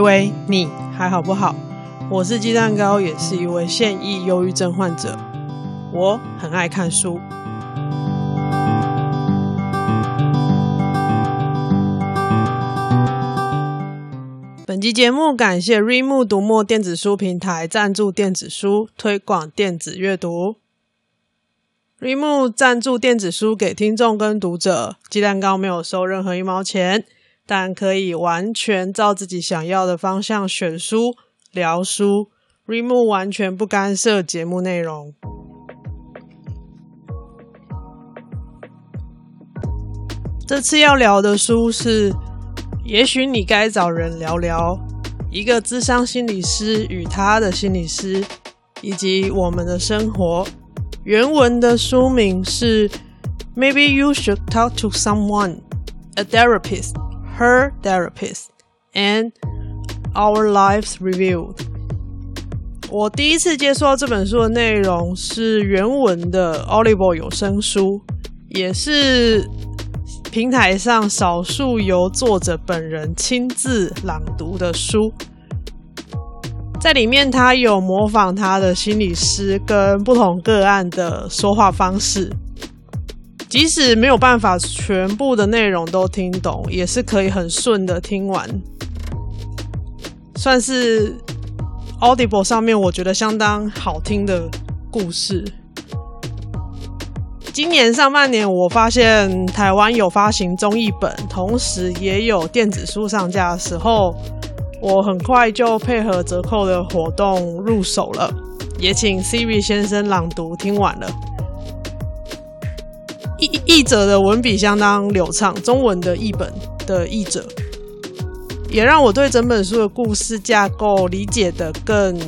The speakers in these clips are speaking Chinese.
喂喂，你还好不好？我是鸡蛋糕，也是一位现役忧郁症患者。我很爱看书。本期节目感谢 r e m o 读墨电子书平台赞助电子书，推广电子阅读。r e m o 赞助电子书给听众跟读者，鸡蛋糕没有收任何一毛钱。但可以完全照自己想要的方向选书、聊书，remove 完全不干涉节目内容。这次要聊的书是《也许你该找人聊聊》，一个智商心理师与他的心理师，以及我们的生活。原文的书名是《Maybe You Should Talk to Someone, a Therapist》。Her Therapist and Our Lives Reviewed。我第一次接触到这本书的内容是原文的 Audible 有声书，也是平台上少数由作者本人亲自朗读的书。在里面，他有模仿他的心理师跟不同个案的说话方式。即使没有办法全部的内容都听懂，也是可以很顺的听完，算是 Audible 上面我觉得相当好听的故事。今年上半年，我发现台湾有发行中译本，同时也有电子书上架的时候，我很快就配合折扣的活动入手了，也请 Siri 先生朗读听完了。译者的文笔相当流畅，中文的译本的译者也让我对整本书的故事架构理解的更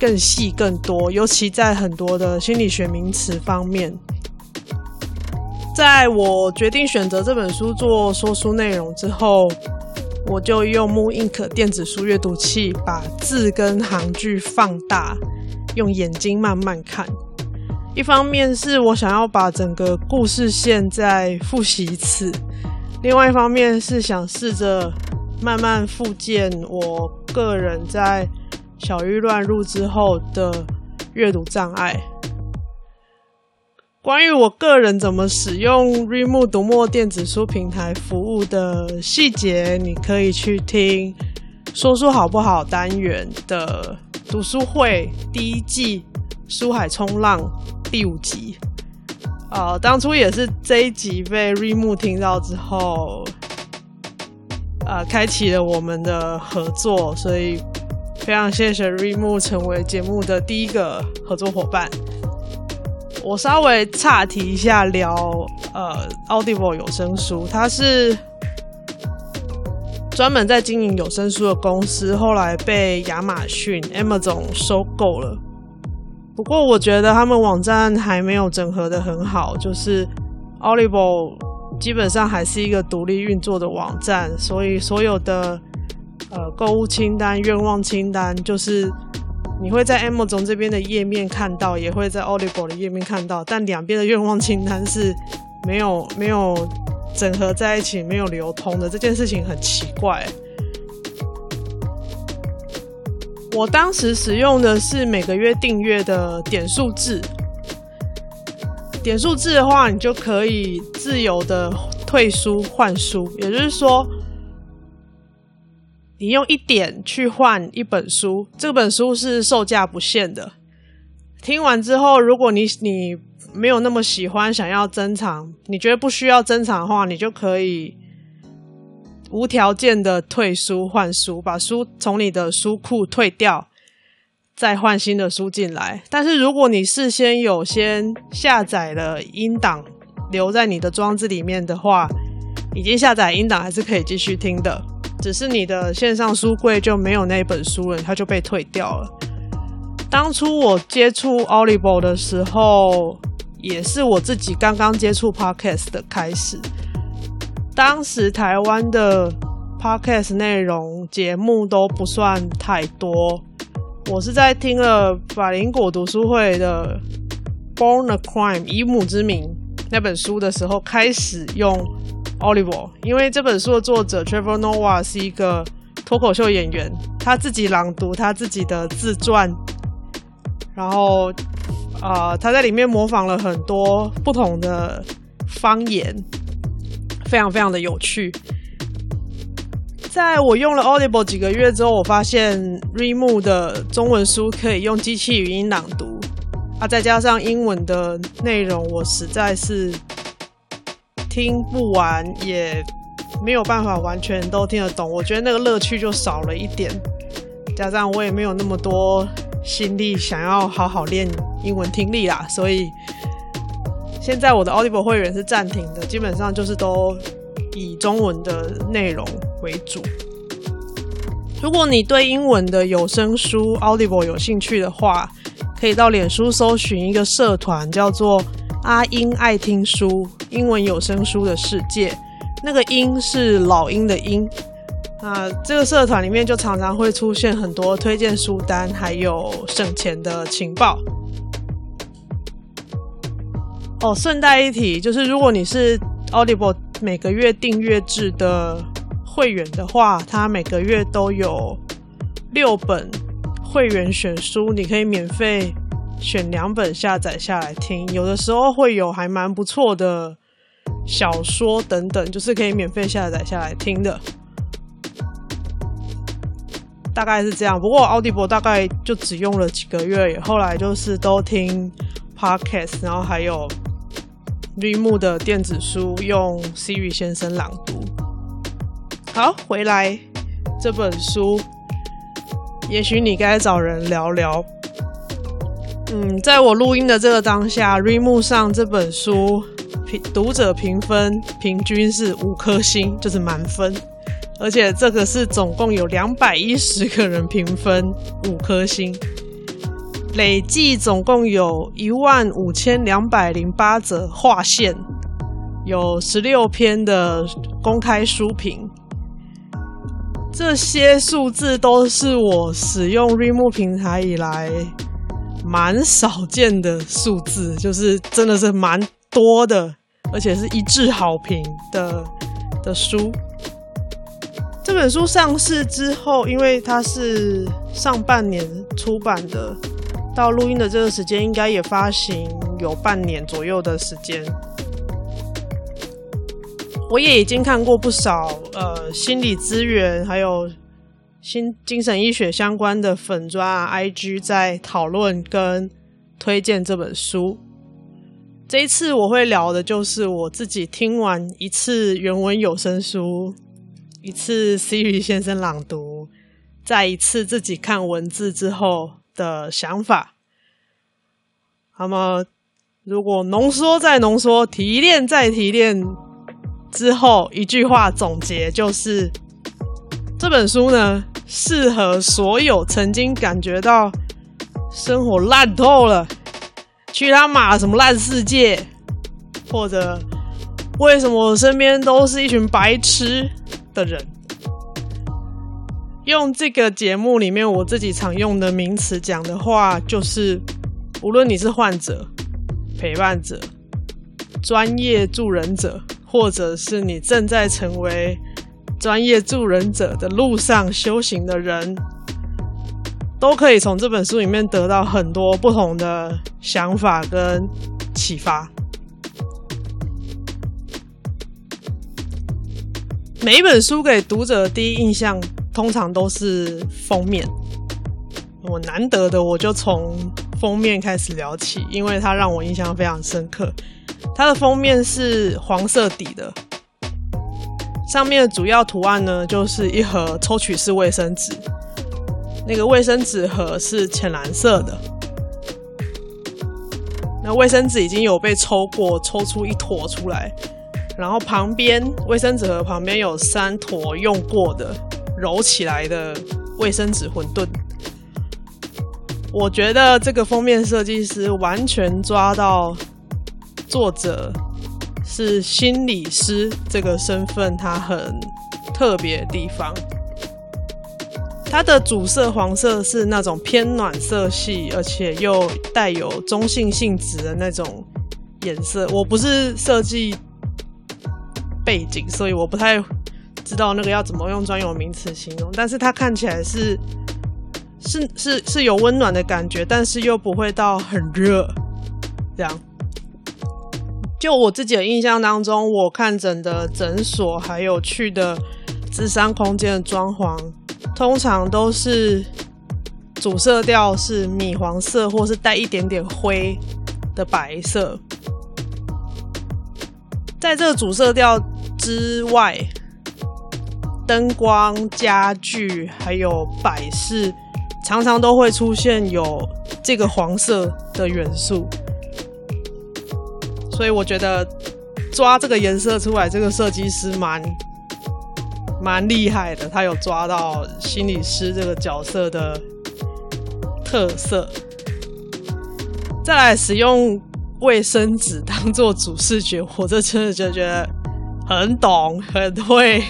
更细更多，尤其在很多的心理学名词方面。在我决定选择这本书做说书内容之后，我就用 Moon Ink 电子书阅读器把字跟行距放大，用眼睛慢慢看。一方面是我想要把整个故事线再复习一次，另外一方面是想试着慢慢复健我个人在小郁乱入之后的阅读障碍。关于我个人怎么使用 Readmoo 读墨电子书平台服务的细节，你可以去听“说书好不好”单元的读书会第一季书海冲浪。第五集，呃，当初也是这一集被 Remo 听到之后，呃，开启了我们的合作，所以非常谢谢 Remo 成为节目的第一个合作伙伴。我稍微岔题一下聊，呃，Audible 有声书，它是专门在经营有声书的公司，后来被亚马逊 Amazon 收购了。不过我觉得他们网站还没有整合的很好，就是 o l i v e 基本上还是一个独立运作的网站，所以所有的呃购物清单、愿望清单，就是你会在 M 总这边的页面看到，也会在 o l i v e 的页面看到，但两边的愿望清单是没有没有整合在一起、没有流通的，这件事情很奇怪。我当时使用的是每个月订阅的点数制，点数制的话，你就可以自由的退书换书，也就是说，你用一点去换一本书，这本书是售价不限的。听完之后，如果你你没有那么喜欢，想要珍藏，你觉得不需要珍藏的话，你就可以。无条件的退书换书，把书从你的书库退掉，再换新的书进来。但是如果你事先有先下载了音档留在你的装置里面的话，已经下载音档还是可以继续听的，只是你的线上书柜就没有那本书了，它就被退掉了。当初我接触 Audible 的时候，也是我自己刚刚接触 Podcast 的开始。当时台湾的 podcast 内容节目都不算太多，我是在听了百灵果读书会的《Born a Crime》以母之名那本书的时候开始用 Audible，因为这本书的作者 Trevor Noah 是一个脱口秀演员，他自己朗读他自己的自传，然后啊、呃，他在里面模仿了很多不同的方言，非常非常的有趣。在我用了 Audible 几个月之后，我发现 Readmoo 的中文书可以用机器语音朗读，啊，再加上英文的内容，我实在是听不完，也没有办法完全都听得懂。我觉得那个乐趣就少了一点，加上我也没有那么多心力想要好好练英文听力啦，所以现在我的 Audible 会员是暂停的，基本上就是都以中文的内容为主。如果你对英文的有声书 Audible 有兴趣的话，可以到脸书搜寻一个社团，叫做“阿英爱听书”英文有声书的世界。那个“英”是老鹰的“鹰”。那这个社团里面就常常会出现很多推荐书单，还有省钱的情报。哦，顺带一提，就是如果你是 Audible 每个月订阅制的会员的话，它每个月都有六本会员选书，你可以免费选两本下载下来听。有的时候会有还蛮不错的小说等等，就是可以免费下载下来听的。大概是这样。不过 Audible 大概就只用了几个月，后来就是都听 Podcast，然后还有 Reem 的电子书，用 Siri 先生朗读。好，回来这本书，也许你该找人聊聊。嗯，在我录音的这个当下，Readmoo 上这本书评读者评分平均是五颗星，就是满分。而且这个是总共有两百一十个人评分五颗星，累计总共有一万五千两百零八则划线，有十六篇的公开书评。这些数字都是我使用 Remo 平台以来蛮少见的数字，就是真的是蛮多的，而且是一致好评的的书。这本书上市之后，因为它是上半年出版的，到录音的这个时间应该也发行有半年左右的时间。我也已经看过不少呃心理资源，还有心精神医学相关的粉专啊，IG 在讨论跟推荐这本书。这一次我会聊的就是我自己听完一次原文有声书，一次 Siri 先生朗读，再一次自己看文字之后的想法。那么，如果浓缩再浓缩，提炼再提炼。之后一句话总结就是，这本书呢，适合所有曾经感觉到生活烂透了，去他妈什么烂世界，或者为什么我身边都是一群白痴的人。用这个节目里面我自己常用的名词讲的话，就是无论你是患者、陪伴者、专业助人者。或者是你正在成为专业助人者的路上修行的人，都可以从这本书里面得到很多不同的想法跟启发。每一本书给读者的第一印象通常都是封面，我难得的我就从封面开始聊起，因为它让我印象非常深刻。它的封面是黄色底的，上面的主要图案呢，就是一盒抽取式卫生纸，那个卫生纸盒是浅蓝色的，那卫生纸已经有被抽过，抽出一坨出来，然后旁边卫生纸盒旁边有三坨用过的。揉起来的卫生纸馄饨。我觉得这个封面设计师完全抓到。作者是心理师这个身份，他很特别的地方。它的主色黄色是那种偏暖色系，而且又带有中性性质的那种颜色。我不是设计背景，所以我不太知道那个要怎么用专有名词形容，但是它看起来是是是是有温暖的感觉，但是又不会到很热，这样。就我自己的印象当中，我看诊的诊所还有去的咨商空间的装潢，通常都是主色调是米黄色，或是带一点点灰的白色。在这个主色调之外，灯光、家具还有摆饰，常常都会出现有这个黄色的元素。所以我觉得抓这个颜色出来，这个设计师蛮蛮厉害的，他有抓到心理师这个角色的特色。再来使用。卫生纸当做主视觉，我这真的就觉得很懂很会，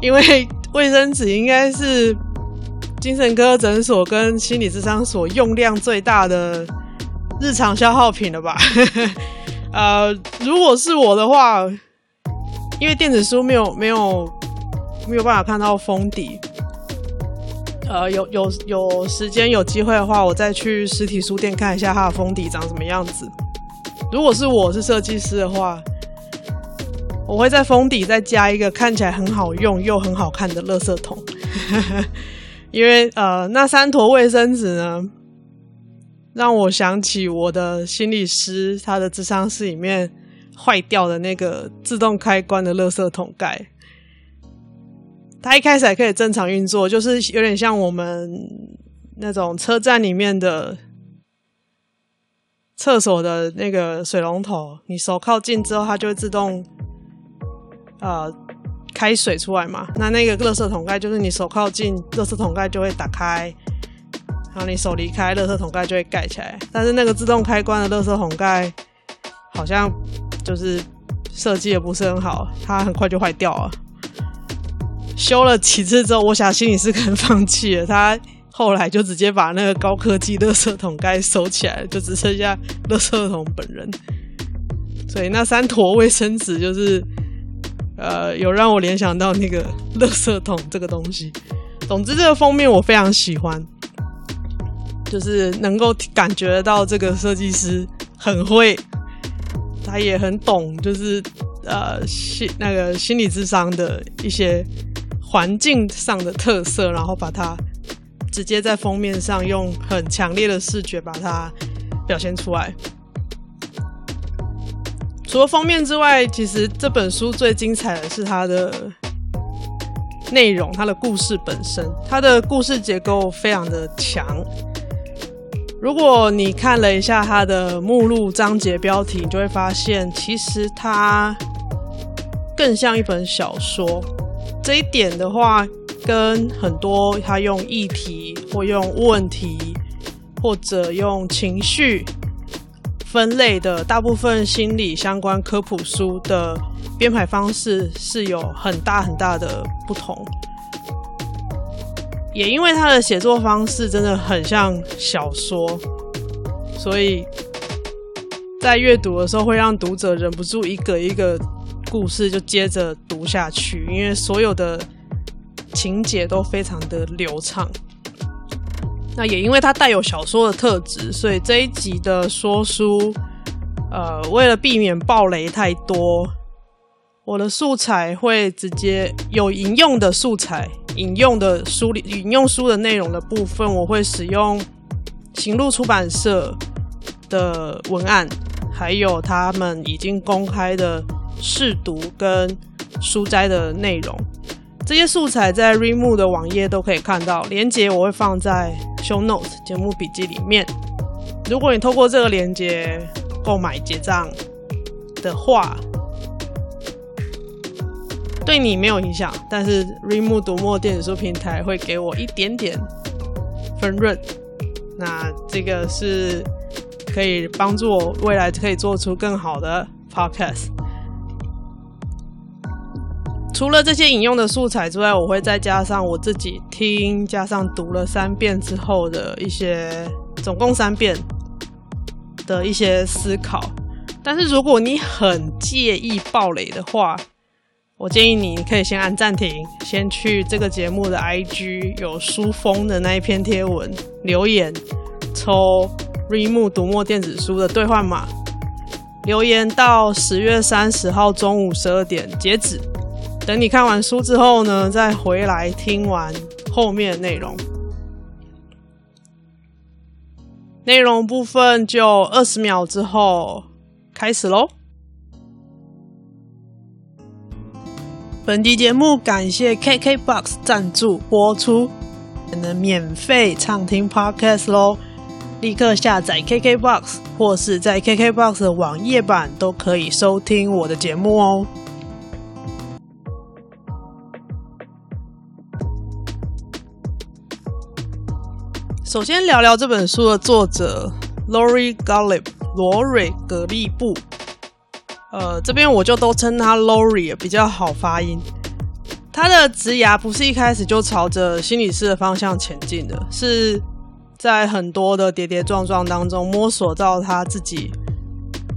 因为卫生纸应该是精神科诊所跟心理智商所用量最大的日常消耗品了吧？呃，如果是我的话，因为电子书没有没有没有办法看到封底，呃，有有有时间有机会的话，我再去实体书店看一下它的封底长什么样子。如果是我是设计师的话，我会在封底再加一个看起来很好用又很好看的垃圾桶，因为呃，那三坨卫生纸呢，让我想起我的心理师他的智商室里面坏掉的那个自动开关的垃圾桶盖，它一开始还可以正常运作，就是有点像我们那种车站里面的。厕所的那个水龙头，你手靠近之后，它就会自动呃开水出来嘛。那那个垃圾桶盖就是你手靠近，垃圾桶盖就会打开，然后你手离开，垃圾桶盖就会盖起来。但是那个自动开关的垃圾桶盖好像就是设计的不是很好，它很快就坏掉了。修了几次之后，我想心里是肯放弃了他。后来就直接把那个高科技垃圾桶盖收起来，就只剩下垃圾桶本人。所以那三坨卫生纸就是，呃，有让我联想到那个 垃圾桶这个东西。总之，这个封面我非常喜欢，就是能够感觉到这个设计师很会，他也很懂，就是呃心那个心理智商的一些环境上的特色，然后把它。直接在封面上用很强烈的视觉把它表现出来。除了封面之外，其实这本书最精彩的是它的内容，它的故事本身，它的故事结构非常的强。如果你看了一下它的目录章节标题，你就会发现，其实它更像一本小说。这一点的话，跟很多他用议题或用问题或者用情绪分类的大部分心理相关科普书的编排方式是有很大很大的不同，也因为他的写作方式真的很像小说，所以在阅读的时候会让读者忍不住一个一个故事就接着读下去，因为所有的。情节都非常的流畅，那也因为它带有小说的特质，所以这一集的说书，呃，为了避免爆雷太多，我的素材会直接有引用的素材，引用的书里引用书的内容的部分，我会使用行路出版社的文案，还有他们已经公开的试读跟书斋的内容。这些素材在 Readmoo 的网页都可以看到，连接我会放在 Show Notes 节目笔记里面。如果你透过这个连接购买结账的话，对你没有影响，但是 Readmoo 读墨电子书平台会给我一点点分润。那这个是可以帮助我未来可以做出更好的 Podcast。除了这些引用的素材之外，我会再加上我自己听，加上读了三遍之后的一些，总共三遍的一些思考。但是如果你很介意暴雷的话，我建议你可以先按暂停，先去这个节目的 IG 有书封的那一篇贴文留言，抽 r e m o 读墨电子书的兑换码，留言到十月三十号中午十二点截止。等你看完书之后呢，再回来听完后面的内容。内容部分就二十秒之后开始喽。本期节目感谢 KKBOX 赞助播出，能免费畅听 Podcast 喽！立刻下载 KKBOX，或是在 KKBOX 的网页版都可以收听我的节目哦。首先聊聊这本书的作者 Lori Golub 罗瑞格利布。呃，这边我就都称他 Lori 比较好发音。他的职涯不是一开始就朝着心理师的方向前进的，是在很多的跌跌撞撞当中摸索到他自己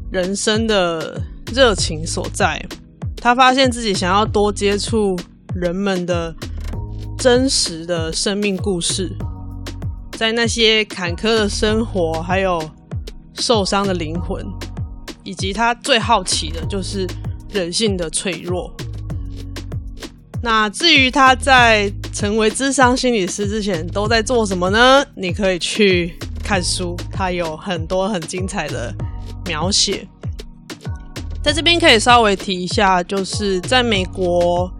人生的热情所在。他发现自己想要多接触人们的真实的生命故事，在那些坎坷的生活，还有受伤的灵魂。以及他最好奇的就是人性的脆弱。那至于他在成为智商心理师之前都在做什么呢？你可以去看书，他有很多很精彩的描写。在这边可以稍微提一下，就是在美国，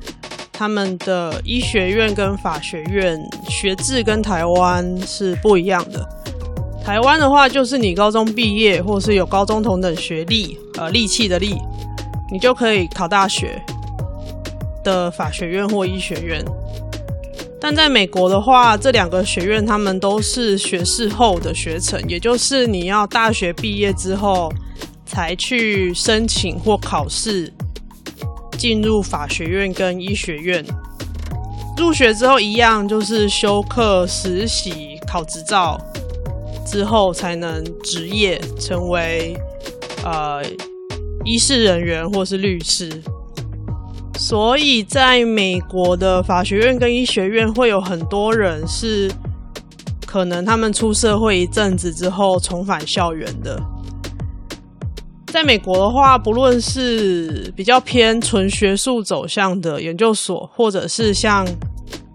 他们的医学院跟法学院学制跟台湾是不一样的。台湾的话，就是你高中毕业，或是有高中同等学历，呃，力气的力，你就可以考大学的法学院或医学院。但在美国的话，这两个学院他们都是学士后的学程，也就是你要大学毕业之后才去申请或考试进入法学院跟医学院。入学之后一样，就是修课、实习、考执照。之后才能执业，成为呃医事人员或是律师。所以，在美国的法学院跟医学院，会有很多人是可能他们出社会一阵子之后重返校园的。在美国的话，不论是比较偏纯学术走向的研究所，或者是像。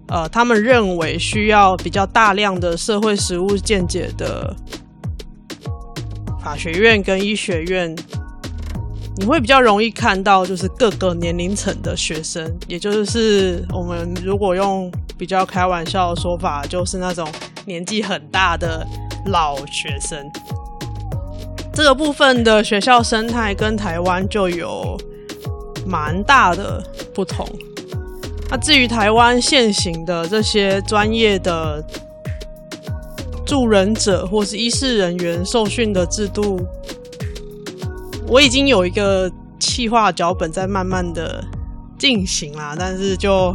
呃，他们认为需要比较大量的社会实务见解的法学院跟医学院，你会比较容易看到，就是各个年龄层的学生，也就是我们如果用比较开玩笑的说法，就是那种年纪很大的老学生。这个部分的学校生态跟台湾就有蛮大的不同。那至于台湾现行的这些专业的助人者或是医事人员受训的制度，我已经有一个企划脚本在慢慢的进行啦，但是就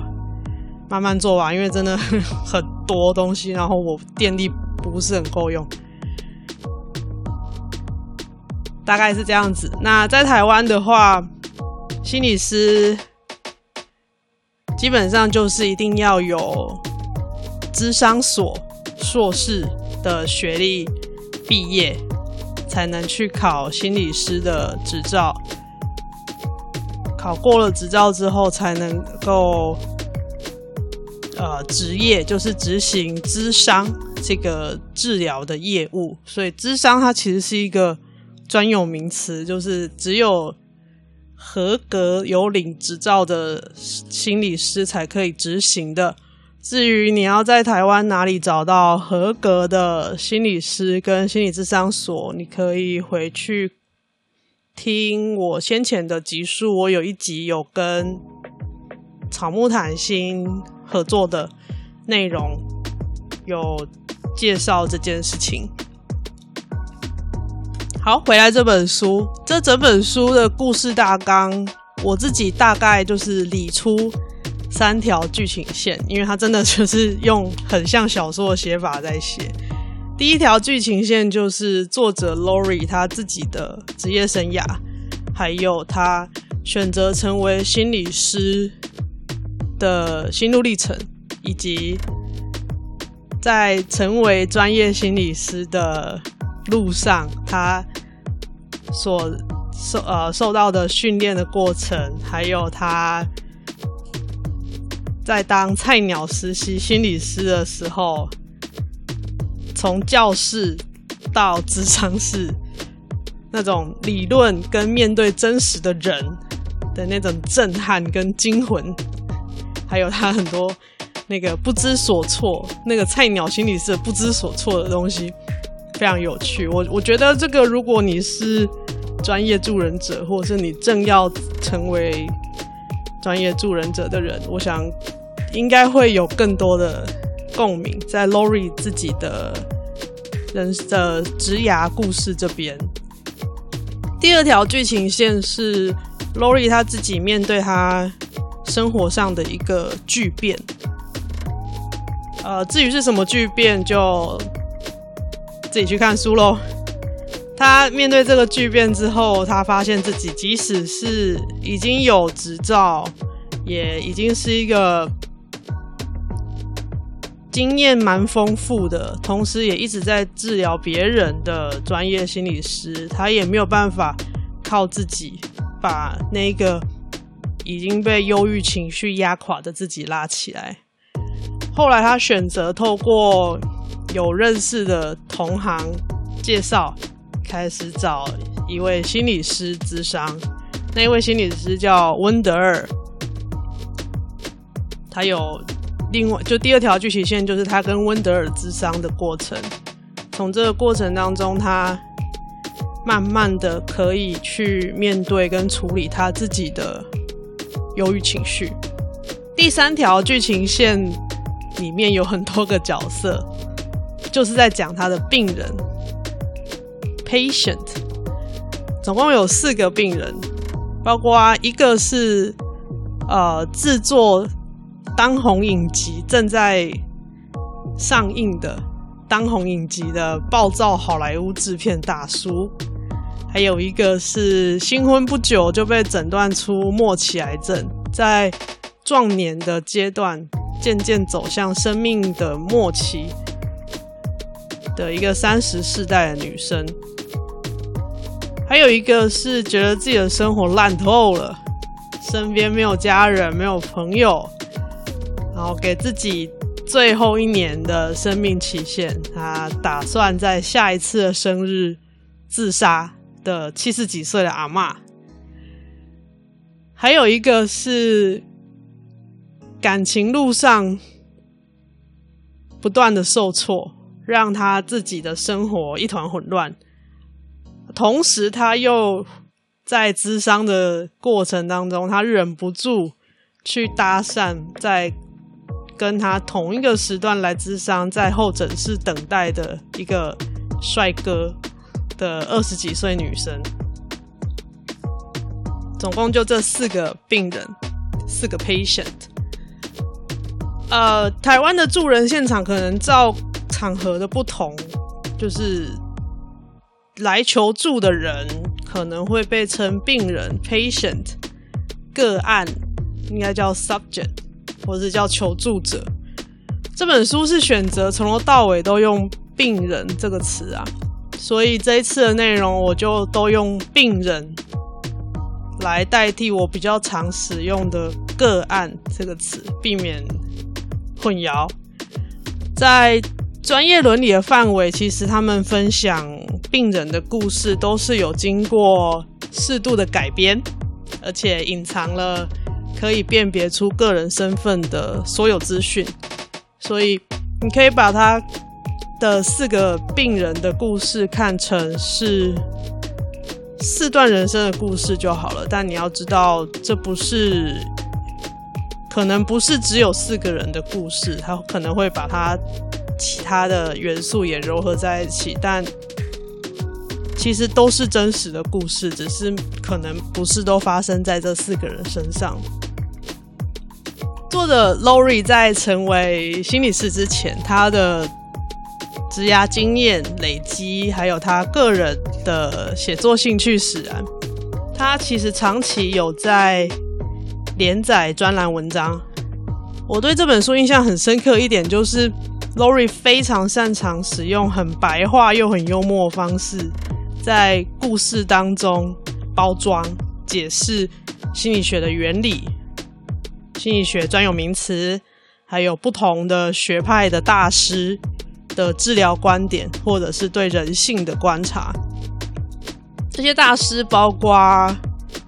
慢慢做吧，因为真的很多东西，然后我电力不是很够用，大概是这样子。那在台湾的话，心理师。基本上就是一定要有咨商所硕士的学历毕业，才能去考心理师的执照。考过了执照之后，才能够呃职业，就是执行咨商这个治疗的业务。所以，咨商它其实是一个专有名词，就是只有。合格有领执照的心理师才可以执行的。至于你要在台湾哪里找到合格的心理师跟心理智商所，你可以回去听我先前的集数。我有一集有跟草木谈心合作的内容，有介绍这件事情。好，回来这本书，这整本书的故事大纲，我自己大概就是理出三条剧情线，因为它真的就是用很像小说的写法在写。第一条剧情线就是作者 Lori 他自己的职业生涯，还有他选择成为心理师的心路历程，以及在成为专业心理师的路上，他所受呃受到的训练的过程，还有他在当菜鸟实习心理师的时候，从教室到职场室，那种理论跟面对真实的人的那种震撼跟惊魂，还有他很多那个不知所措，那个菜鸟心理师的不知所措的东西，非常有趣。我我觉得这个，如果你是专业助人者，或者是你正要成为专业助人者的人，我想应该会有更多的共鸣，在 Lori 自己的人的职涯故事这边。第二条剧情线是 Lori 他自己面对他生活上的一个巨变。呃，至于是什么巨变，就自己去看书喽。他面对这个巨变之后，他发现自己即使是已经有执照，也已经是一个经验蛮丰富的，同时也一直在治疗别人的专业心理师，他也没有办法靠自己把那个已经被忧郁情绪压垮的自己拉起来。后来他选择透过有认识的同行介绍。开始找一位心理师咨商，那一位心理师叫温德尔，他有另外就第二条剧情线，就是他跟温德尔咨商的过程。从这个过程当中，他慢慢的可以去面对跟处理他自己的忧郁情绪。第三条剧情线里面有很多个角色，就是在讲他的病人。Patient，总共有四个病人，包括一个是呃制作当红影集正在上映的当红影集的暴躁好莱坞制片大叔，还有一个是新婚不久就被诊断出末期癌症，在壮年的阶段渐渐走向生命的末期的一个三十世代的女生。还有一个是觉得自己的生活烂透了，身边没有家人，没有朋友，然后给自己最后一年的生命期限，他打算在下一次的生日自杀的七十几岁的阿嬷。还有一个是感情路上不断的受挫，让他自己的生活一团混乱。同时，他又在咨商的过程当中，他忍不住去搭讪在跟他同一个时段来咨商，在候诊室等待的一个帅哥的二十几岁女生。总共就这四个病人，四个 patient。呃，台湾的助人现场可能照场合的不同，就是。来求助的人可能会被称病人 （patient），个案应该叫 subject，或是叫求助者。这本书是选择从头到尾都用“病人”这个词啊，所以这一次的内容我就都用“病人”来代替我比较常使用的“个案”这个词，避免混淆。在专业伦理的范围，其实他们分享。病人的故事都是有经过适度的改编，而且隐藏了可以辨别出个人身份的所有资讯，所以你可以把他的四个病人的故事看成是四段人生的故事就好了。但你要知道，这不是，可能不是只有四个人的故事，他可能会把他其他的元素也糅合在一起，但。其实都是真实的故事，只是可能不是都发生在这四个人身上。作者 Lori 在成为心理师之前，他的职涯经验累积，还有他个人的写作兴趣使然，他其实长期有在连载专栏文章。我对这本书印象很深刻一点，就是 Lori 非常擅长使用很白话又很幽默的方式，在故事当中包装解释心理学的原理、心理学专有名词，还有不同的学派的大师的治疗观点，或者是对人性的观察。这些大师包括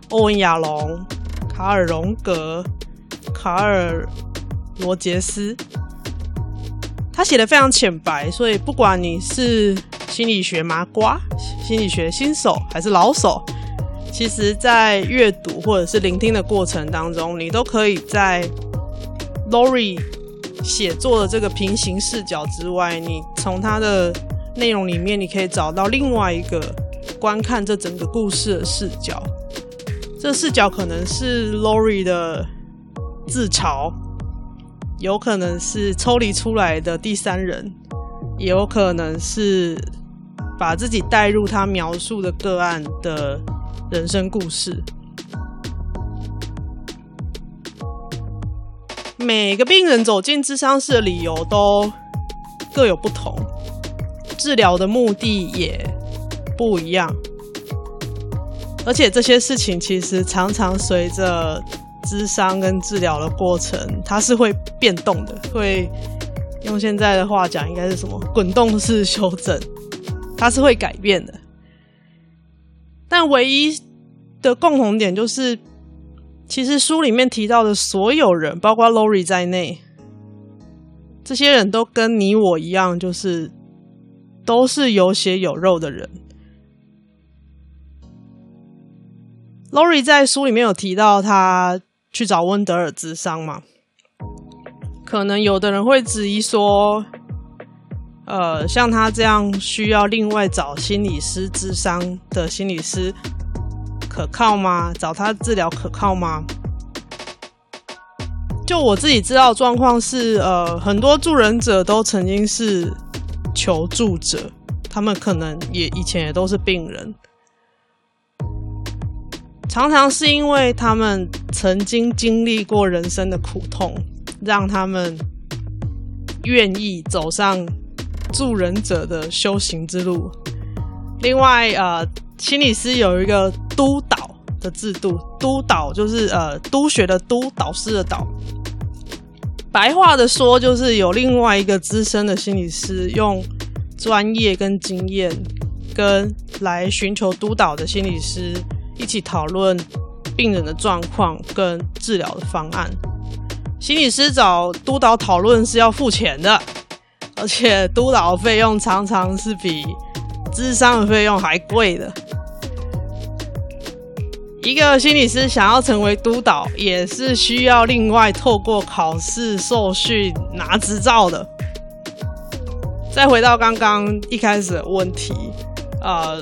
欧文·亚龙、卡尔·荣格、卡尔。罗杰斯，他写的非常浅白，所以不管你是心理学麻瓜、心理学新手还是老手，其实，在阅读或者是聆听的过程当中，你都可以在 Lori 写作的这个平行视角之外，你从他的内容里面，你可以找到另外一个观看这整个故事的视角。这视角可能是 Lori 的自嘲。有可能是抽离出来的第三人，也有可能是把自己带入他描述的个案的人生故事。每个病人走进智商室的理由都各有不同，治疗的目的也不一样，而且这些事情其实常常随着。智商跟治疗的过程，它是会变动的，会用现在的话讲，应该是什么滚动式修正，它是会改变的。但唯一的共同点就是，其实书里面提到的所有人，包括 Lori 在内，这些人都跟你我一样，就是都是有血有肉的人。Lori 在书里面有提到他。去找温德尔咨商嘛？可能有的人会质疑说，呃，像他这样需要另外找心理师咨商的心理师，可靠吗？找他治疗可靠吗？就我自己知道的状况是，呃，很多助人者都曾经是求助者，他们可能也以前也都是病人。常常是因为他们曾经经历过人生的苦痛，让他们愿意走上助人者的修行之路。另外，呃，心理师有一个督导的制度，督导就是呃督学的督，导师的导。白话的说，就是有另外一个资深的心理师，用专业跟经验，跟来寻求督导的心理师。一起讨论病人的状况跟治疗的方案。心理师找督导讨论是要付钱的，而且督导费用常常是比咨商的费用还贵的。一个心理师想要成为督导，也是需要另外透过考试、受训、拿执照的。再回到刚刚一开始的问题，呃。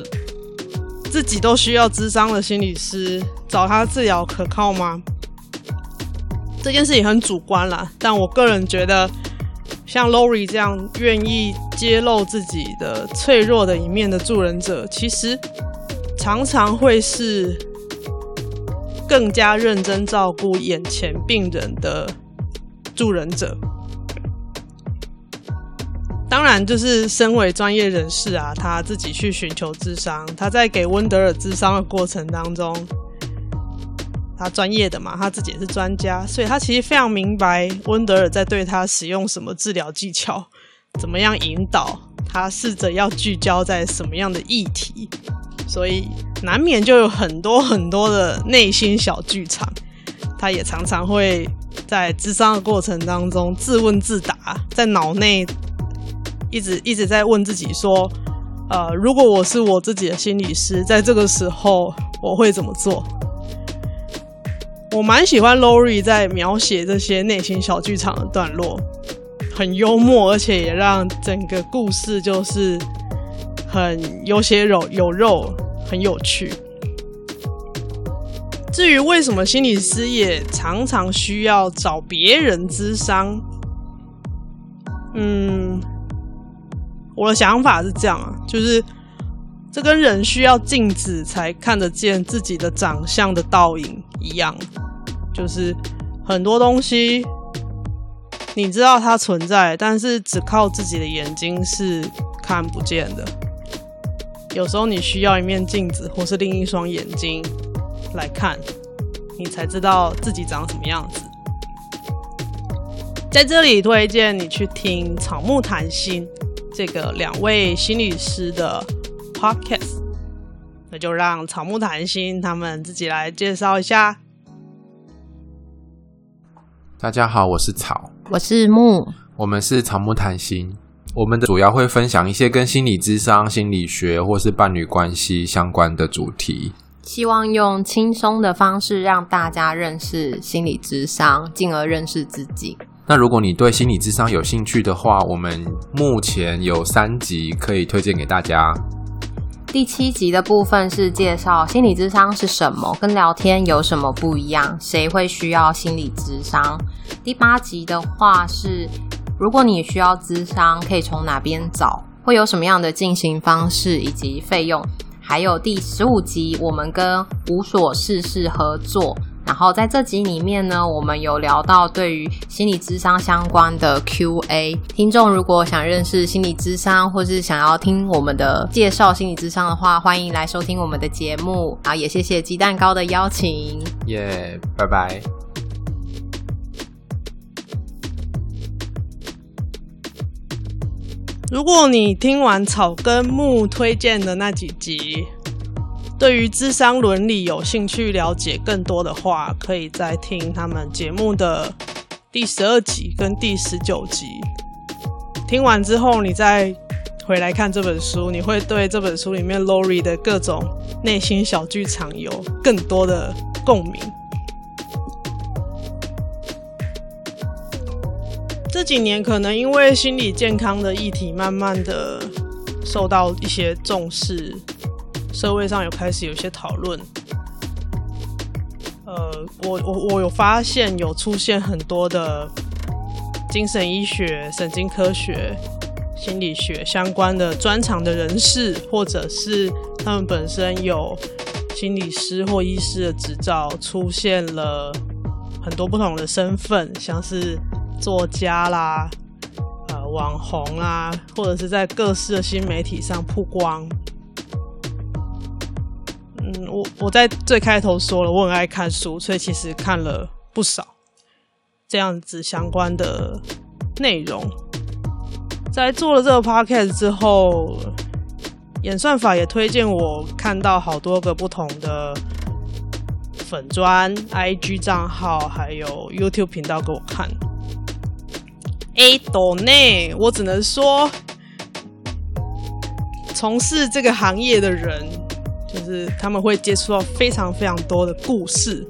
自己都需要咨商的心理师找他治疗可靠吗？这件事情很主观啦，但我个人觉得，像 Lori 这样愿意揭露自己的脆弱的一面的助人者，其实常常会是更加认真照顾眼前病人的助人者。当然，就是身为专业人士啊，他自己去寻求智商，他在给温德尔智商的过程当中，他专业的嘛，他自己也是专家，所以他其实非常明白温德尔在对他使用什么治疗技巧，怎么样引导他，试着要聚焦在什么样的议题，所以难免就有很多很多的内心小剧场，他也常常会在智商的过程当中自问自答，在脑内。一直一直在问自己说，呃，如果我是我自己的心理师，在这个时候我会怎么做？我蛮喜欢 Lori 在描写这些内心小剧场的段落，很幽默，而且也让整个故事就是很有血有有肉，很有趣。至于为什么心理师也常常需要找别人咨商，嗯。我的想法是这样啊，就是这跟人需要镜子才看得见自己的长相的倒影一样，就是很多东西你知道它存在，但是只靠自己的眼睛是看不见的。有时候你需要一面镜子，或是另一双眼睛来看，你才知道自己长什么样子。在这里推荐你去听草木谈心这个两位心理师的 podcast，那就让草木谈心他们自己来介绍一下。大家好，我是草，我是木，我们是草木谈心。我们的主要会分享一些跟心理智商、心理学或是伴侣关系相关的主题，希望用轻松的方式让大家认识心理智商，进而认识自己。那如果你对心理智商有兴趣的话，我们目前有三集可以推荐给大家。第七集的部分是介绍心理智商是什么，跟聊天有什么不一样，谁会需要心理智商。第八集的话是，如果你需要智商，可以从哪边找，会有什么样的进行方式以及费用。还有第十五集，我们跟无所事事合作。然后在这集里面呢，我们有聊到对于心理智商相关的 Q&A。听众如果想认识心理智商，或是想要听我们的介绍心理智商的话，欢迎来收听我们的节目。啊，也谢谢鸡蛋糕的邀请。耶，拜拜。如果你听完草根木推荐的那几集，对于智商伦理有兴趣了解更多的话，可以再听他们节目的第十二集跟第十九集。听完之后，你再回来看这本书，你会对这本书里面 Lori 的各种内心小剧场有更多的共鸣。这几年，可能因为心理健康的议题，慢慢的受到一些重视。社会上有开始有一些讨论，呃，我我我有发现有出现很多的精神医学、神经科学、心理学相关的专长的人士，或者是他们本身有心理师或医师的执照，出现了很多不同的身份，像是作家啦、呃，网红啦，或者是在各式的新媒体上曝光。我我在最开头说了，我很爱看书，所以其实看了不少这样子相关的内容。在做了这个 podcast 之后，演算法也推荐我看到好多个不同的粉砖、IG 账号，还有 YouTube 频道给我看。A 斗内，我只能说，从事这个行业的人。就是他们会接触到非常非常多的故事，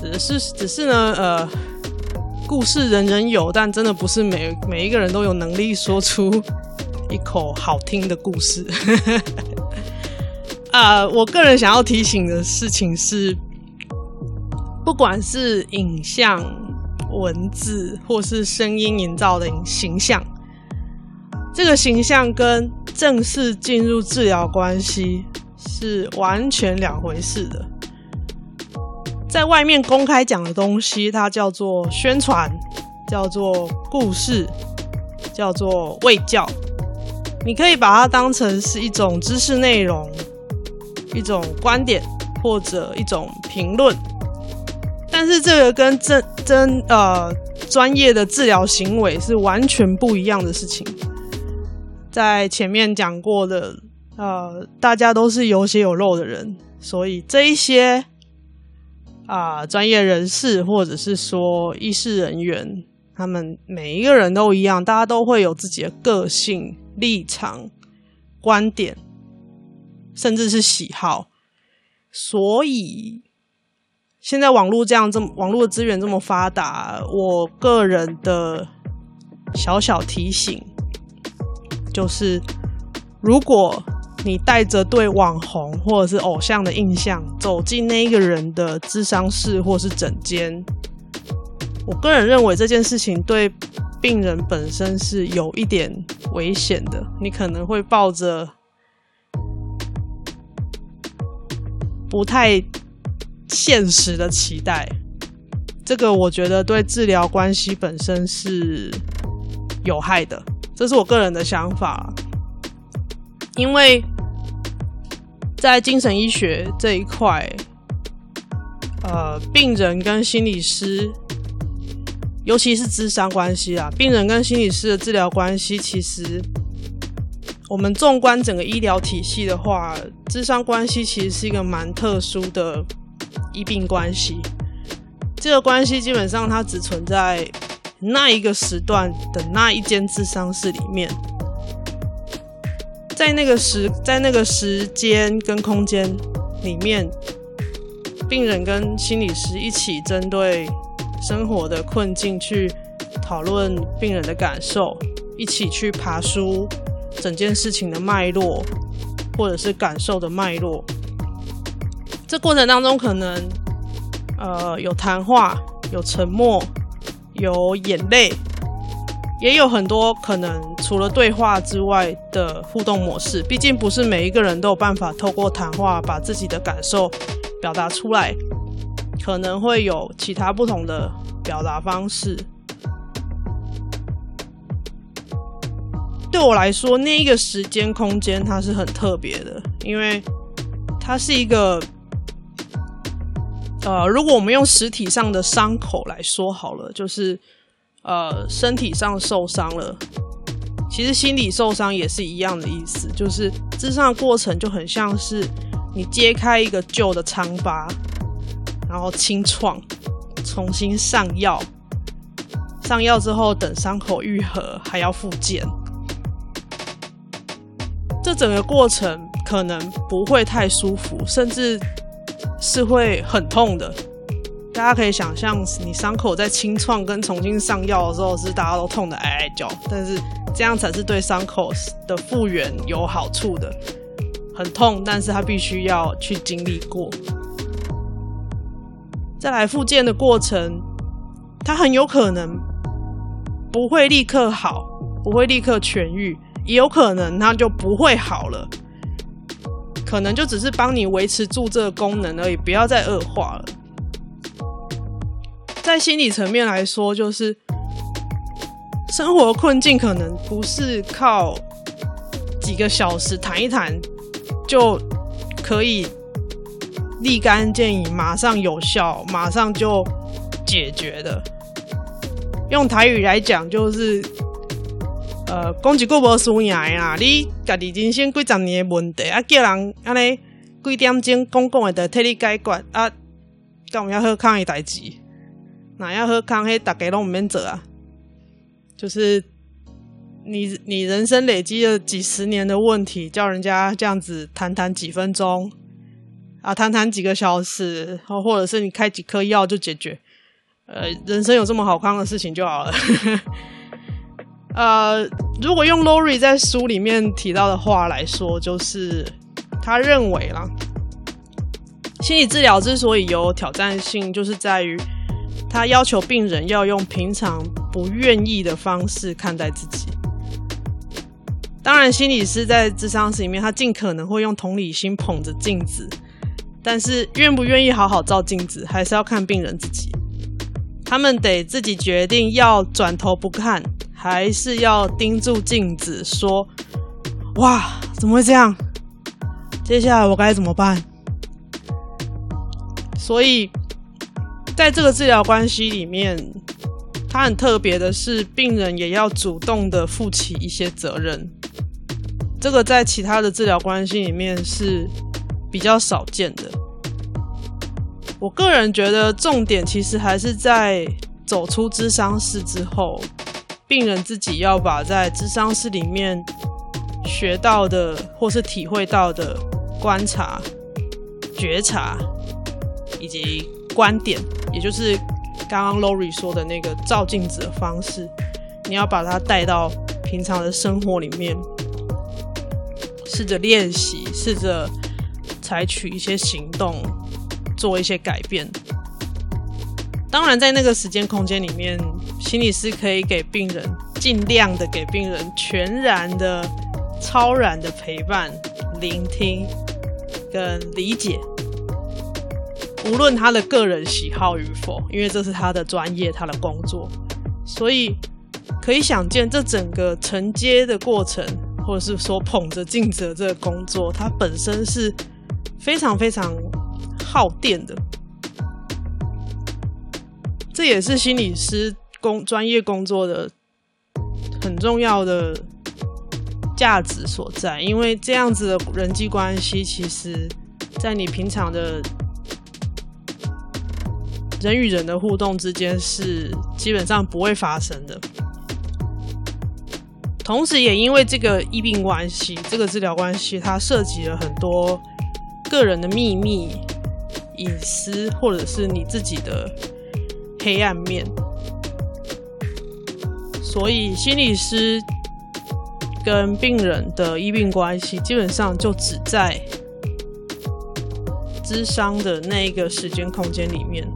只是只是呢，呃，故事人人有，但真的不是每每一个人都有能力说出一口好听的故事。啊、呃，我个人想要提醒的事情是，不管是影像、文字或是声音营造的形象，这个形象跟正式进入治疗关系。是完全两回事的。在外面公开讲的东西，它叫做宣传，叫做故事，叫做卫教。你可以把它当成是一种知识内容、一种观点或者一种评论。但是这个跟真真呃专业的治疗行为是完全不一样的事情。在前面讲过的。呃，大家都是有血有肉的人，所以这一些啊，专业人士或者是说医事人员，他们每一个人都一样，大家都会有自己的个性、立场、观点，甚至是喜好。所以现在网络这样这么网络的资源这么发达，我个人的小小提醒就是，如果你带着对网红或者是偶像的印象走进那一个人的智商室或是诊间，我个人认为这件事情对病人本身是有一点危险的。你可能会抱着不太现实的期待。这个我觉得对治疗关系本身是有害的，这是我个人的想法。因为在精神医学这一块，呃，病人跟心理师，尤其是智商关系啊，病人跟心理师的治疗关系，其实我们纵观整个医疗体系的话，智商关系其实是一个蛮特殊的医病关系。这个关系基本上它只存在那一个时段的那一间智商室里面，在那个时在那个时间跟空间里面，病人跟心理师一起针对生活的困境去讨论病人的感受，一起去爬梳整件事情的脉络，或者是感受的脉络。这过程当中可能。呃，有谈话，有沉默，有眼泪，也有很多可能除了对话之外的互动模式。毕竟不是每一个人都有办法透过谈话把自己的感受表达出来，可能会有其他不同的表达方式。对我来说，那一个时间空间它是很特别的，因为它是一个。呃，如果我们用实体上的伤口来说好了，就是呃，身体上受伤了，其实心理受伤也是一样的意思，就是咨商的过程就很像是你揭开一个旧的疮疤，然后清创，重新上药，上药之后等伤口愈合还要复健，这整个过程可能不会太舒服，甚至。是会很痛的，大家可以想象，你伤口在清创跟重新上药的时候，是大家都痛得哀哀叫，但是这样才是对伤口的复原有好处的。很痛，但是他必须要去经历过。再来复健的过程，他很有可能不会立刻好，不会立刻痊愈，也有可能他就不会好了。可能就只是帮你维持住这个功能而已，不要再恶化了。在心理层面来说，就是生活困境可能不是靠几个小时谈一谈就可以立竿见影、马上有效、马上就解决的。用台语来讲，就是。呃，讲一句无输赢的啦，你家己人生几十年的问题，啊，叫人安尼几点钟讲讲的，替你解决啊，干嘛要好康的代志？哪要喝康？嘿，大家拢唔免做啊。就是你你人生累积了几十年的问题，叫人家这样子谈谈几分钟啊，谈谈几个小时，或者是你开几颗药就解决。呃，人生有这么好康的事情就好了。呃，如果用 Lori 在书里面提到的话来说，就是他认为啦，心理治疗之所以有挑战性，就是在于他要求病人要用平常不愿意的方式看待自己。当然，心理师在智商室里面，他尽可能会用同理心捧着镜子，但是愿不愿意好好照镜子，还是要看病人自己。他们得自己决定要转头不看。还是要盯住镜子说：“哇，怎么会这样？接下来我该怎么办？”所以，在这个治疗关系里面，它很特别的是，病人也要主动的负起一些责任。这个在其他的治疗关系里面是比较少见的。我个人觉得，重点其实还是在走出咨商室之后。病人自己要把在智商室里面学到的或是体会到的观察、觉察以及观点，也就是刚刚 Lori 说的那个照镜子的方式，你要把它带到平常的生活里面，试着练习，试着采取一些行动，做一些改变。当然，在那个时间空间里面，心理师可以给病人尽量的给病人全然的、超然的陪伴、聆听跟理解，无论他的个人喜好与否，因为这是他的专业，他的工作，所以可以想见，这整个承接的过程，或者是说捧着镜子的这个工作，它本身是非常非常耗电的。这也是心理师工专业工作的很重要的价值所在，因为这样子的人际关系，其实在你平常的。人与人的互动之间是基本上不会发生的，同时也因为这个医病关系，这个治疗关系，它涉及了很多个人的秘密、隐私，或者是你自己的黑暗面，所以心理师跟病人的医病关系，基本上就只在咨商的那一个时间空间里面。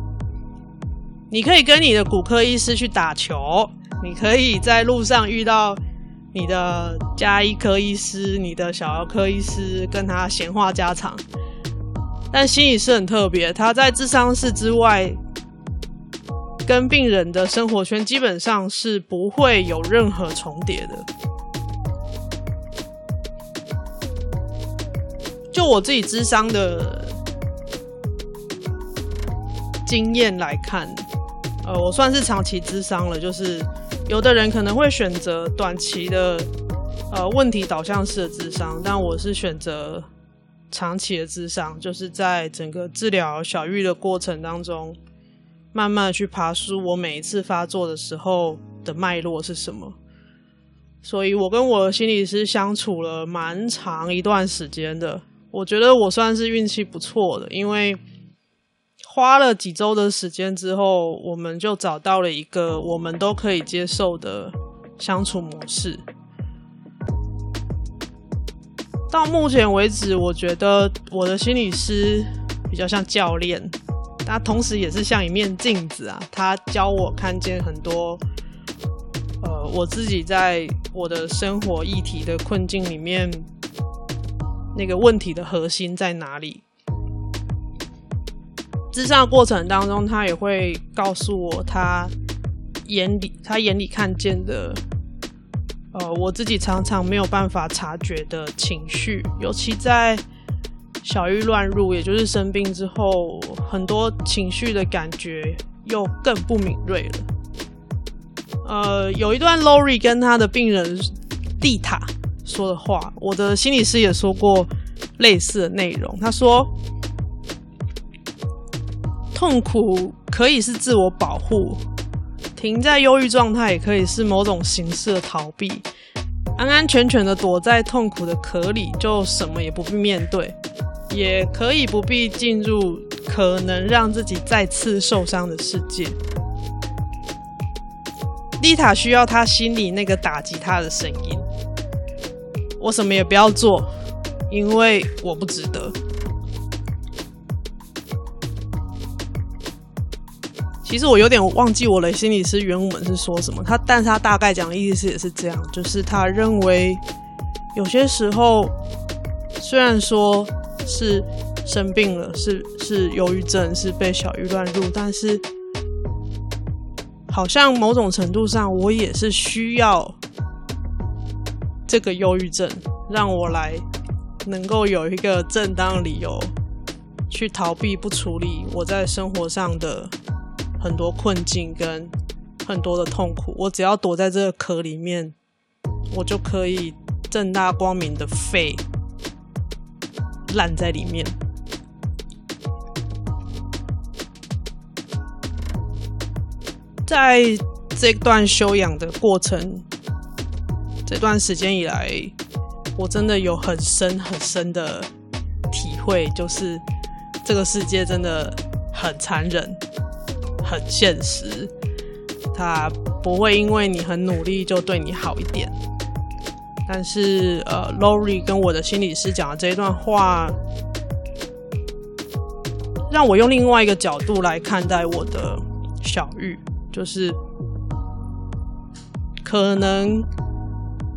你可以跟你的骨科医师去打球，你可以在路上遇到你的家医科医师、你的小儿科医师，跟他闲话家常。但心理师很特别，他在智商室之外，跟病人的生活圈基本上是不会有任何重叠的。就我自己智商的经验来看。呃，我算是长期智商了，就是有的人可能会选择短期的，呃，问题导向式的智商，但我是选择长期的智商，就是在整个治疗小玉的过程当中，慢慢去爬梳我每一次发作的时候的脉络是什么。所以我跟我的心理师相处了蛮长一段时间的，我觉得我算是运气不错的，因为。花了几周的时间之后，我们就找到了一个我们都可以接受的相处模式。到目前为止，我觉得我的心理师比较像教练，他同时也是像一面镜子啊，他教我看见很多，呃，我自己在我的生活议题的困境里面，那个问题的核心在哪里。咨商的过程当中，他也会告诉我他眼里他眼里看见的，呃，我自己常常没有办法察觉的情绪，尤其在小玉乱入，也就是生病之后，很多情绪的感觉又更不敏锐了。呃，有一段 Lori 跟他的病人丽塔说的话，我的心理师也说过类似的内容，他说。痛苦可以是自我保护，停在忧郁状态也可以是某种形式的逃避，安安全全的躲在痛苦的壳里，就什么也不必面对，也可以不必进入可能让自己再次受伤的世界。丽塔需要他心里那个打击他的声音，我什么也不要做，因为我不值得。其实我有点忘记我的心理师原文是说什么，他但是他大概讲的意思也是这样，就是他认为有些时候虽然说是生病了，是是忧郁症，是被小鱼乱入，但是好像某种程度上我也是需要这个忧郁症，让我来能够有一个正当理由去逃避不处理我在生活上的。很多困境跟很多的痛苦，我只要躲在这个壳里面，我就可以正大光明的废烂在里面。在这段修养的过程，这段时间以来，我真的有很深很深的体会，就是这个世界真的很残忍。很现实，他不会因为你很努力就对你好一点。但是，呃，Lori 跟我的心理师讲的这一段话，让我用另外一个角度来看待我的小玉，就是可能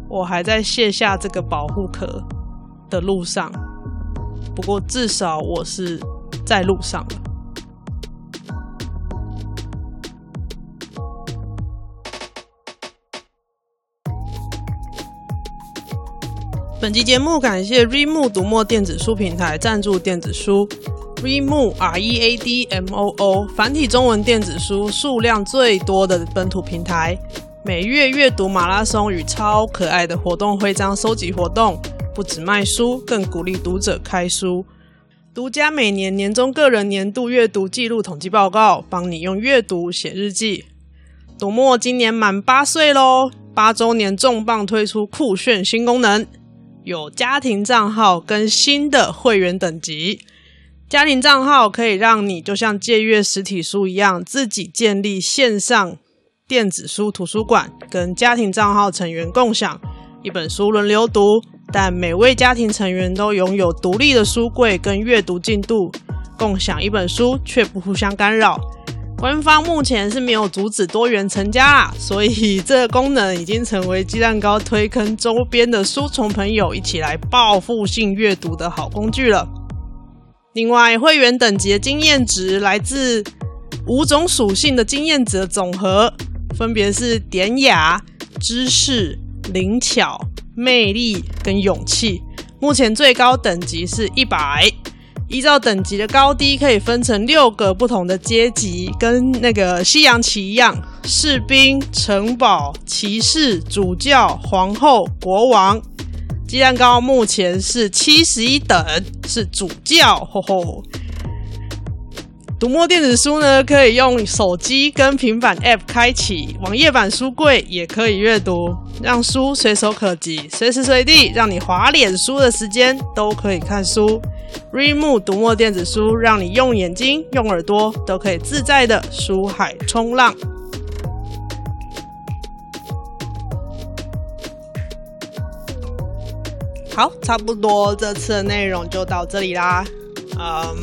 我还在卸下这个保护壳的路上，不过至少我是在路上了。本集节目感谢 Readmoo 读墨电子书平台赞助电子书。，ReMo R E A D M O O 繁体中文电子书数量最多的本土平台，每月阅读马拉松与超可爱的活动徽章收集活动，不只卖书，更鼓励读者开书。独家每年年终个人年度阅读记录统计报告，帮你用阅读写日记。读墨今年满八岁喽，八周年重磅推出酷炫新功能，有家庭账号跟新的会员等级。家庭账号可以让你就像借阅实体书一样，自己建立线上电子书图书馆，跟家庭账号成员共享一本书轮流读。但每位家庭成员都拥有独立的书柜跟阅读进度，共享一本书却不互相干扰。官方目前是没有阻止多元成家啦，所以这个功能已经成为鸡蛋糕推坑周边的书虫朋友一起来报复性阅读的好工具了。另外，会员等级的经验值来自五种属性的经验值的总和，分别是典雅、知识、灵巧。魅力跟勇气，目前最高等级是一百。依照等级的高低，可以分成六个不同的阶级，跟那个西洋棋一样：士兵、城堡、骑士、主教、皇后、国王。鸡蛋糕目前是七十一等，是主教。吼吼。读墨电子书呢，可以用手机跟平板 App 开启，网页版书柜也可以阅读，让书随手可及，随时随地，让你滑脸书的时间都可以看书。R e m o 读墨电子书，让你用眼睛、用耳朵都可以自在的书海冲浪。好，差不多这次的内容就到这里啦，嗯。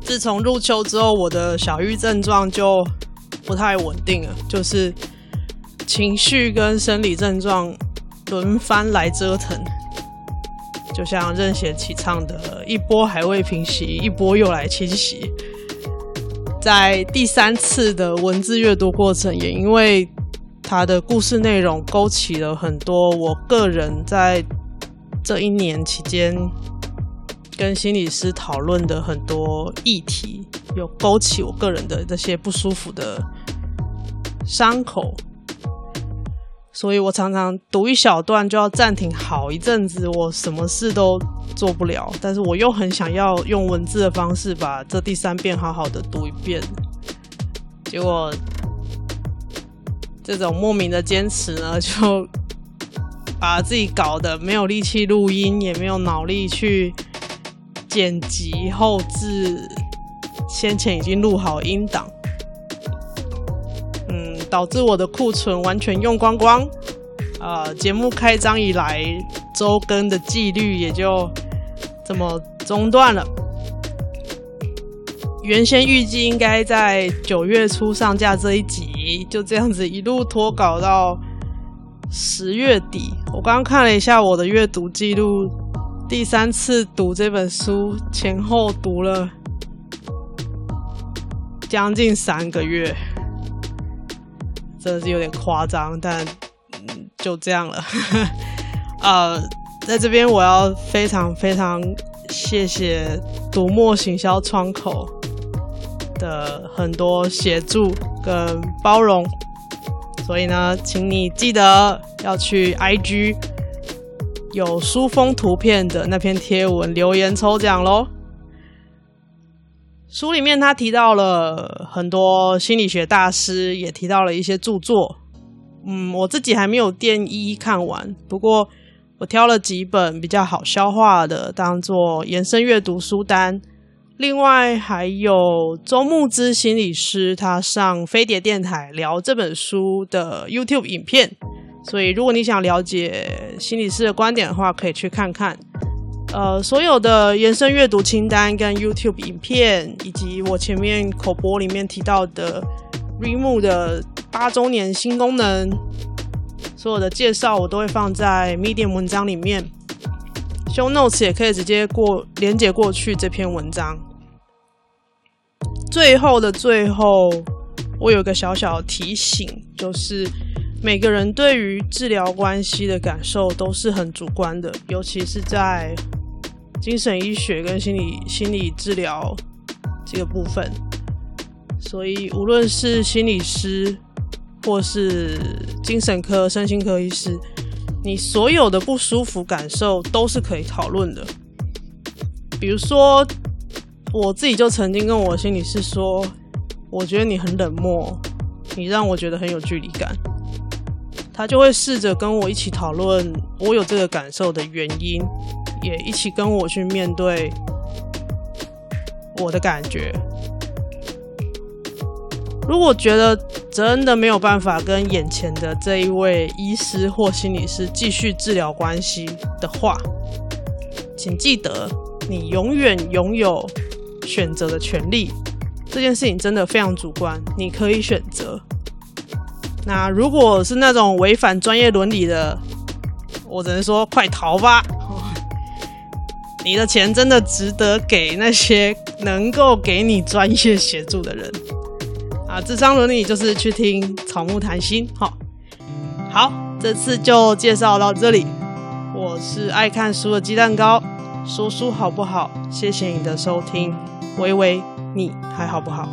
自从入秋之后，我的小郁症状就不太稳定了，就是情绪跟生理症状轮番来折腾，就像任贤齐唱的“一波还未平息，一波又来侵袭”。在第三次的文字阅读过程，也因为他的故事内容勾起了很多我个人在这一年期间。跟心理师讨论的很多议题，有勾起我个人的这些不舒服的伤口，所以我常常读一小段就要暂停好一阵子，我什么事都做不了，但是我又很想要用文字的方式把这第三遍好好的读一遍，结果这种莫名的坚持呢，就把自己搞得没有力气录音，也没有脑力去。剪辑后置，先前已经录好音档，嗯，导致我的库存完全用光光，呃，节目开张以来周更的纪律也就这么中断了。原先预计应该在九月初上架这一集，就这样子一路拖稿到十月底。我刚刚看了一下我的阅读记录。第三次读这本书，前后读了将近三个月，真的是有点夸张，但就这样了。呃，在这边我要非常非常谢谢读墨行销窗口的很多协助跟包容，所以呢，请你记得要去 IG。有书封图片的那篇贴文留言抽奖喽！书里面他提到了很多心理学大师，也提到了一些著作。嗯，我自己还没有电一一看完，不过我挑了几本比较好消化的，当做延伸阅读书单。另外还有周牧之心理师，他上飞碟电台聊这本书的 YouTube 影片。所以，如果你想了解心理师的观点的话，可以去看看。呃，所有的延伸阅读清单跟 YouTube 影片，以及我前面口播里面提到的 Remo 的八周年新功能，所有的介绍我都会放在 Medium 文章里面。Show Notes 也可以直接过连接过去这篇文章。最后的最后，我有个小小提醒，就是。每个人对于治疗关系的感受都是很主观的，尤其是在精神医学跟心理心理治疗这个部分。所以，无论是心理师或是精神科、身心科医师，你所有的不舒服感受都是可以讨论的。比如说，我自己就曾经跟我心理师说，我觉得你很冷漠，你让我觉得很有距离感。他就会试着跟我一起讨论我有这个感受的原因，也一起跟我去面对我的感觉。如果觉得真的没有办法跟眼前的这一位医师或心理师继续治疗关系的话，请记得，你永远拥有选择的权利。这件事情真的非常主观，你可以选择。那如果是那种违反专业伦理的，我只能说快逃吧！你的钱真的值得给那些能够给你专业协助的人啊！智商伦理就是去听草木谈心，好，好，这次就介绍到这里。我是爱看书的鸡蛋糕。说书好不好？谢谢你的收听，微微，你还好不好？